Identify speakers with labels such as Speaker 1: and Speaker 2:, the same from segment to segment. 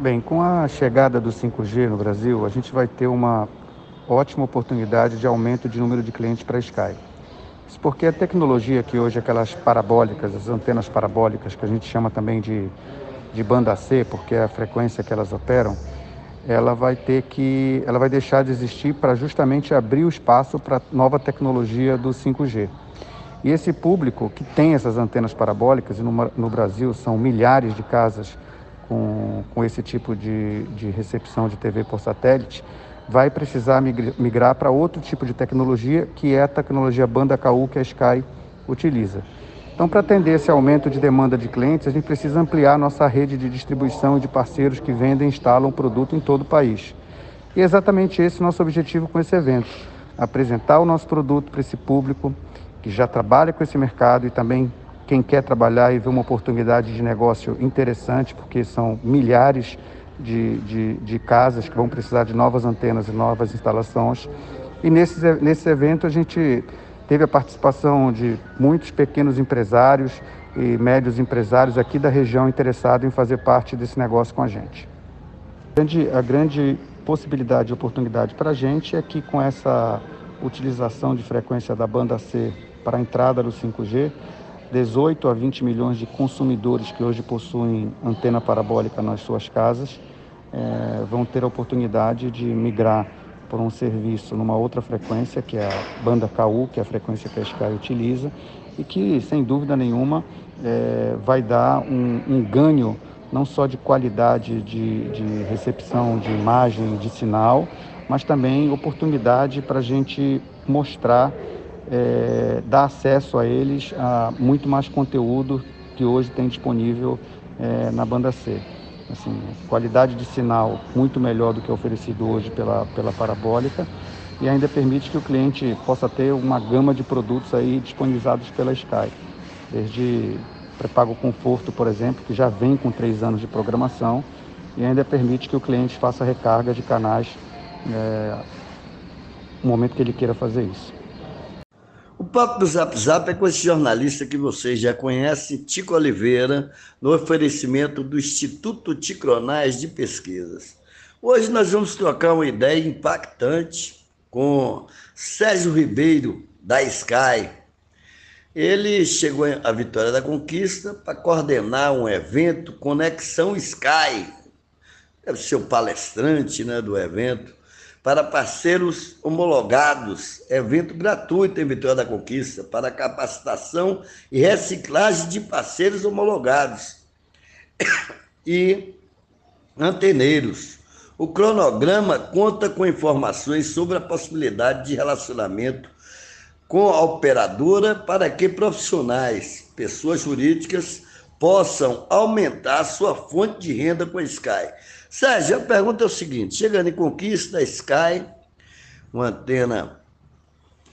Speaker 1: Bem, com a chegada do 5G no Brasil, a gente vai ter uma ótima oportunidade de aumento de número de clientes para a Sky. Isso porque a tecnologia que hoje, aquelas parabólicas, as antenas parabólicas, que a gente chama também de, de banda C, porque é a frequência que elas operam, ela vai ter que, ela vai deixar de existir para justamente abrir o espaço para nova tecnologia do 5G. E esse público que tem essas antenas parabólicas, e no, no Brasil são milhares de casas com, com esse tipo de, de recepção de TV por satélite, vai precisar migrar para outro tipo de tecnologia, que é a tecnologia banda KU que a Sky utiliza. Então, para atender esse aumento de demanda de clientes, a gente precisa ampliar nossa rede de distribuição e de parceiros que vendem e instalam o produto em todo o país. E é exatamente esse o nosso objetivo com esse evento: apresentar o nosso produto para esse público que já trabalha com esse mercado e também quem quer trabalhar e ver uma oportunidade de negócio interessante, porque são milhares de, de, de, casas que vão precisar de novas antenas e novas instalações. E nesse, nesse evento a gente teve a participação de muitos pequenos empresários e médios empresários aqui da região interessados em fazer parte desse negócio com a gente. A grande, a grande possibilidade e oportunidade para a gente é que com essa utilização de frequência da banda C para a entrada do 5G, 18 a 20 milhões de consumidores que hoje possuem antena parabólica nas suas casas é, vão ter a oportunidade de migrar por um serviço numa outra frequência, que é a banda KU, que é a frequência que a Sky utiliza, e que, sem dúvida nenhuma, é, vai dar um, um, ganho não só de qualidade de, de recepção de imagem, de sinal, mas também oportunidade para a gente mostrar, é, dar acesso a eles a muito mais conteúdo que hoje tem disponível é, na banda C assim, qualidade de sinal muito melhor do que é oferecido hoje pela, pela parabólica e ainda permite que o cliente possa ter uma gama de produtos aí disponibilizados pela Sky, desde pré-pago conforto, por exemplo, que já vem com três anos de programação e ainda permite que o cliente faça recarga de canais é, no momento que ele queira fazer isso.
Speaker 2: Papo do Zap Zap é com esse jornalista que vocês já conhecem, Tico Oliveira, no oferecimento do Instituto Ticronais de Pesquisas. Hoje nós vamos trocar uma ideia impactante com Sérgio Ribeiro, da Sky. Ele chegou à Vitória da Conquista para coordenar um evento Conexão Sky. Deve ser o palestrante né, do evento para parceiros homologados, evento gratuito em Vitória da Conquista, para capacitação e reciclagem de parceiros homologados e anteneiros. O cronograma conta com informações sobre a possibilidade de relacionamento com a operadora para que profissionais, pessoas jurídicas, possam aumentar sua fonte de renda com a Sky. Sérgio, a pergunta é o seguinte: chegando em Conquista, Sky, uma antena,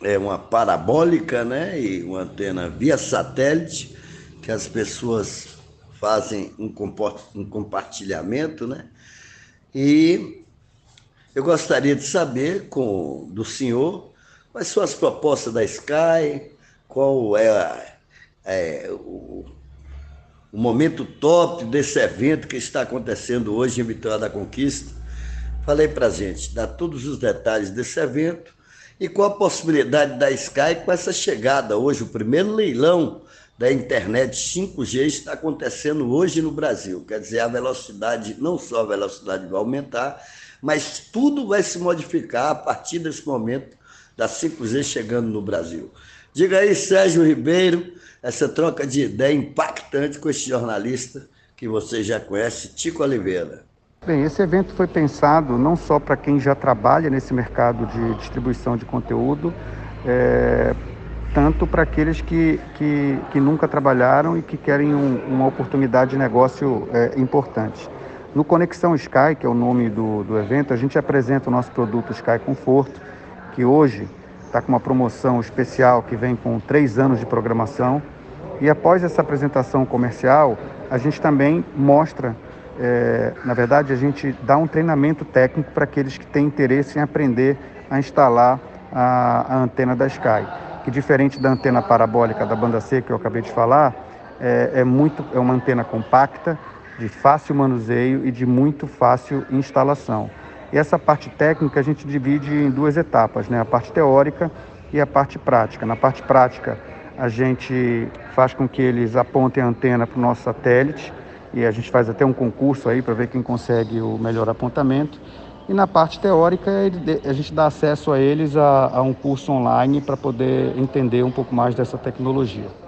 Speaker 2: é uma parabólica, né? E uma antena via satélite, que as pessoas fazem um, um compartilhamento, né? E eu gostaria de saber com, do senhor quais são as propostas da Sky, qual é, a, é o, o momento top desse evento que está acontecendo hoje em Vitória da Conquista. Falei para gente dar todos os detalhes desse evento e qual a possibilidade da Sky com essa chegada hoje, o primeiro leilão da internet 5G está acontecendo hoje no Brasil. Quer dizer, a velocidade, não só a velocidade vai aumentar, mas tudo vai se modificar a partir desse momento da 5G chegando no Brasil. Diga aí, Sérgio Ribeiro, essa troca de ideia impactante com esse jornalista que você já conhece, Tico Oliveira.
Speaker 1: Bem, esse evento foi pensado não só para quem já trabalha nesse mercado de distribuição de conteúdo, é, tanto para aqueles que, que, que, nunca trabalharam e que querem um, uma oportunidade de negócio é, importante. No Conexão Sky, que é o nome do, do evento, a gente apresenta o nosso produto Sky Conforto, que hoje está com uma promoção especial que vem com três anos de programação. E após essa apresentação comercial, a gente também mostra, é, na verdade, a gente dá um treinamento técnico para aqueles que têm interesse em aprender a instalar a, a, antena da Sky, que diferente da antena parabólica da banda C que eu acabei de falar, é, é muito, é uma antena compacta, de fácil manuseio e de muito fácil instalação. E essa parte técnica a gente divide em duas etapas, né? a parte teórica e a parte prática. Na parte prática, a gente faz com que eles apontem a antena para o nosso satélite e a gente faz até um concurso aí para ver quem consegue o melhor apontamento. E na parte teórica, a gente dá acesso a eles a, a um curso online para poder entender um pouco mais dessa tecnologia.